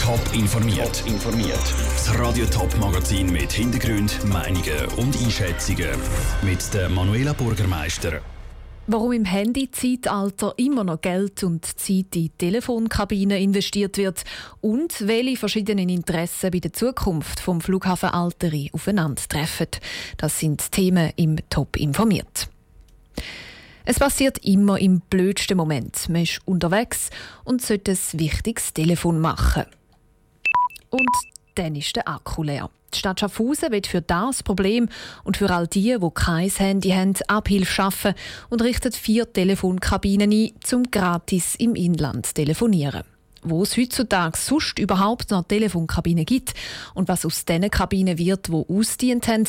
Top informiert. informiert. Das Radio Top Magazin mit Hintergrund, Meinungen und Einschätzungen mit der Manuela Bürgermeister. Warum im Handy-Zeitalter immer noch Geld und Zeit in Telefonkabinen investiert wird und welche verschiedenen Interessen bei der Zukunft vom Flughafen Alteri aufeinandertreffen. Das sind Themen im Top informiert. Es passiert immer im blödsten Moment. Man ist unterwegs und sollte ein wichtiges Telefon machen. Und dann ist der Akku leer. Die Stadt Schaffhausen wird für das Problem und für all die, die kein Handy haben, Abhilfe schaffen und richtet vier Telefonkabinen ein, um gratis im Inland telefonieren. Wo es heutzutage sonst überhaupt noch Telefonkabinen gibt und was aus diesen Kabinen wird, die ausdient haben,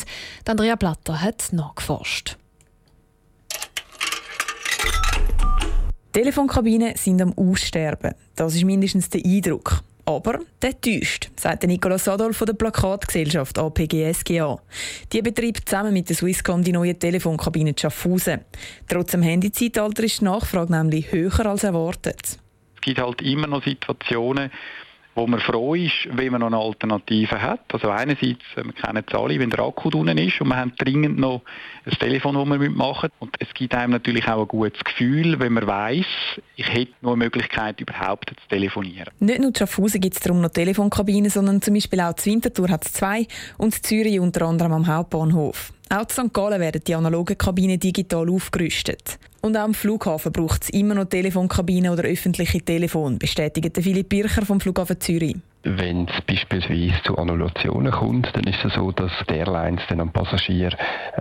Andrea Blatter hat nachgeforscht. Telefonkabinen sind am Aussterben. Das ist mindestens der Eindruck. Aber der täuscht, sagt Nicolas Adolf von der Plakatgesellschaft APGSGA. Die betreibt zusammen mit der Swisscom die neue Telefonkabine Schaffhausen. Trotz dem Handyzeitalter ist die Nachfrage nämlich höher als erwartet. Es gibt halt immer noch Situationen, wo man froh ist, wenn man noch eine Alternative hat. Also einerseits, äh, wir kennen es alle, wenn der Akku unten ist und wir haben dringend noch ein Telefon, das wir machen Und es gibt einem natürlich auch ein gutes Gefühl, wenn man weiß, ich hätte noch eine Möglichkeit, überhaupt zu telefonieren. Nicht nur in Schaffhausen gibt es darum noch Telefonkabinen, sondern zum Beispiel auch in Winterthur hat es zwei und in Zürich unter anderem am Hauptbahnhof. Auch in St. Gallen werden die analogen Kabinen digital aufgerüstet. Und auch am Flughafen braucht es immer noch Telefonkabinen oder öffentliche Telefon, bestätigt Philipp Bircher vom Flughafen Zürich. Wenn es beispielsweise zu Annulationen kommt, dann ist es so, dass die Airlines dann am Passagier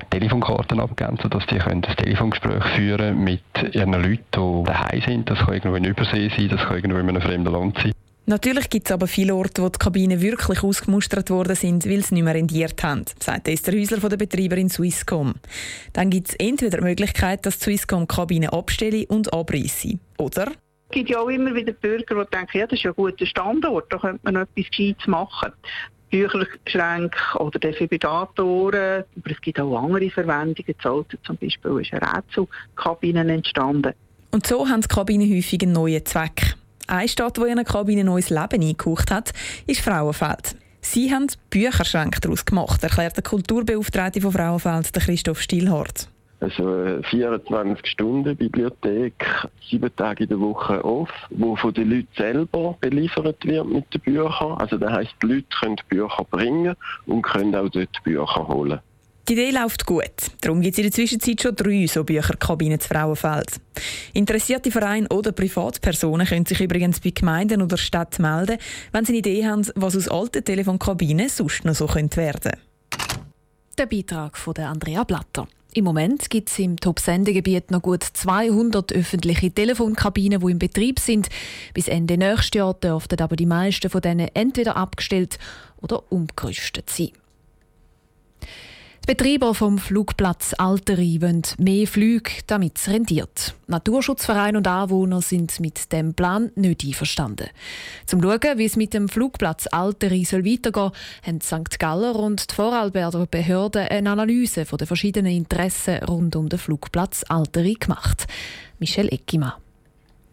Telefonkarten abgeben, sodass die können das Telefongespräch führen mit ihren Leuten, die daheim sind. Das kann irgendwo in Übersee sein, das kann irgendwo in einem fremden Land sein. Natürlich gibt es aber viele Orte, wo die Kabinen wirklich ausgemustert worden sind, weil sie nicht mehr rendiert haben, sagt Esther Häusler von der Betreiberin Swisscom. Dann gibt es entweder die Möglichkeit, dass Swisscom Kabinen abstelle und abreiße. Oder es gibt ja auch immer wieder Bürger, die denken, ja, das ist ein guter Standort, da könnte man noch etwas Gescheites machen. Bücherschränke oder Defibrillatoren, aber es gibt auch andere Verwendungen. Zolten zum Beispiel ist eine Rätselkabine entstanden. Und so haben die Kabinen häufig einen neuen Zweck. Eine Stadt, die in einer Kabine ein neues Leben eingehaucht hat, ist Frauenfeld. Sie haben Bücherschränke daraus gemacht, erklärt der Kulturbeauftragte von Frauenfeld, Christoph Stilhardt. Also 24 Stunden Bibliothek, sieben Tage in der Woche off, wo von den Leuten selber beliefert wird mit den Büchern. Also das heisst, die Leute können Bücher bringen und können auch dort Bücher holen. Die Idee läuft gut. Darum gibt es in der Zwischenzeit schon drei so Bücherkabinen zu Frauenfeld. Interessierte Vereine oder Privatpersonen können sich übrigens bei Gemeinden oder Städten melden, wenn sie eine Idee haben, was aus alten Telefonkabinen sonst noch so könnte werden Der Beitrag von Andrea Blatter. Im Moment gibt es im Top-Sendegebiet noch gut 200 öffentliche Telefonkabinen, die im Betrieb sind. Bis Ende nächstes Jahr dürften aber die meisten von denen entweder abgestellt oder umgerüstet sein. Betreiber vom Flugplatz Alteri wollen mehr Flüge, damit es rendiert. Naturschutzverein und Anwohner sind mit dem Plan nicht einverstanden. Zum schauen, wie es mit dem Flugplatz Alteri weitergehen soll, haben St. Galler und die Vorarlberger Behörden eine Analyse der verschiedenen Interessen rund um den Flugplatz Alteri gemacht. Michel Eckimann.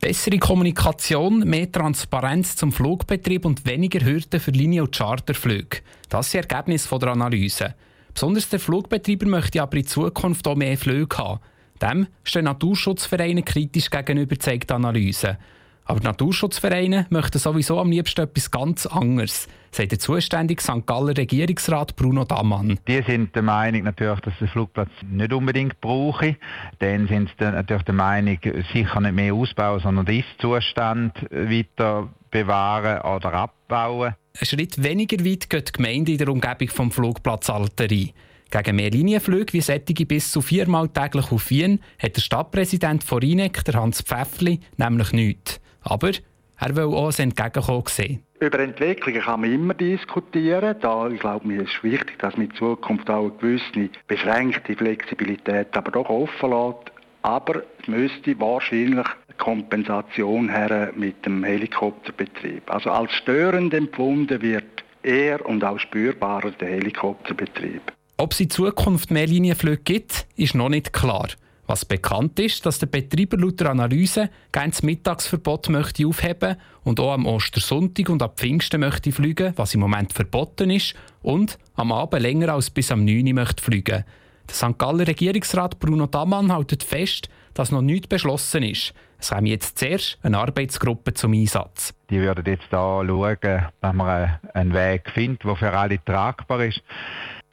Bessere Kommunikation, mehr Transparenz zum Flugbetrieb und weniger Hürden für Linie- und Charterflüge. Das ist das Ergebnis der Analyse. Besonders der Flugbetreiber möchte aber in Zukunft auch mehr Flüge haben. Dem stehen Naturschutzvereine kritisch gegenüber, zeigt die Analyse. Aber die Naturschutzvereine möchten sowieso am liebsten etwas ganz anderes, sagt der zuständige St. Galler Regierungsrat Bruno Damann. Die sind der Meinung natürlich, dass der Flugplatz nicht unbedingt brauche. Dann sind sie natürlich der Meinung, sicher nicht mehr ausbauen, sondern den Ist-Zustand weiter bewahren oder abbauen. Ein Schritt weniger weit geht die Gemeinde in der Umgebung vom Flugplatz Alterei. Gegen mehr Linienflüge wie sättige bis zu viermal täglich auf Wien hat der Stadtpräsident von Rheineck, der Hans Pfäffli, nämlich nichts. Aber er will auch ein Entgegenkommen sehen. Über Entwicklungen kann man immer diskutieren. Da, ich glaube, mir ist wichtig, dass man in Zukunft auch eine gewisse beschränkte Flexibilität aber doch offen lässt. Aber es müsste wahrscheinlich Kompensation her mit dem Helikopterbetrieb. Also als störend empfunden wird eher und auch spürbarer der Helikopterbetrieb. Ob es in Zukunft mehr Linienflüge gibt, ist noch nicht klar. Was bekannt ist, dass der Betreiber laut der Analyse gerne das Mittagsverbot möchte aufheben und auch am Ostersonntag und ab Pfingsten möchte fliegen, was im Moment verboten ist, und am Abend länger als bis am 9 Uhr möchte fliegen. Der St. Galler Regierungsrat Bruno Damann hält fest, dass noch nichts beschlossen ist. Es kommt jetzt zuerst eine Arbeitsgruppe zum Einsatz. Die würden jetzt da schauen, dass man einen Weg findet, der für alle tragbar ist.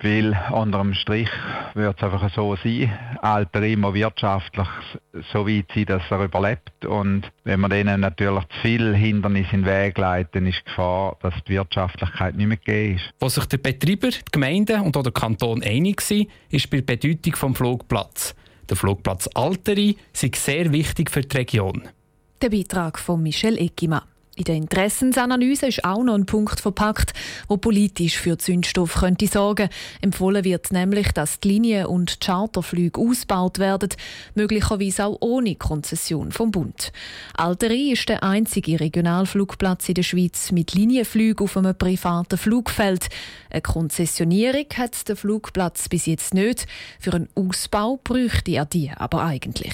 Weil unter dem Strich wird es einfach so sein, Alter immer wirtschaftlich so weit sein, dass er überlebt. Und wenn man denen natürlich zu viel Hindernis in den Weg leitet, dann ist die Gefahr, dass die Wirtschaftlichkeit nicht mehr gegeben ist. Wo sich der Betreiber, die Gemeinden und auch der Kanton einig sind, ist bei der Bedeutung des Flugplatz. Der Flugplatz Alteri ist sehr wichtig für die Region. Der Beitrag von Michel Eckimann. In der Interessensanalyse ist auch noch ein Punkt verpackt, wo politisch für Zündstoff könnte sorgen. Empfohlen wird nämlich, dass die Linien- und Charterflüge ausgebaut werden, möglicherweise auch ohne Konzession vom Bund. Alteri ist der einzige Regionalflugplatz in der Schweiz mit Linienflügen auf einem privaten Flugfeld. Eine Konzessionierung hat der Flugplatz bis jetzt nicht. Für einen Ausbau bräuchte er die aber eigentlich.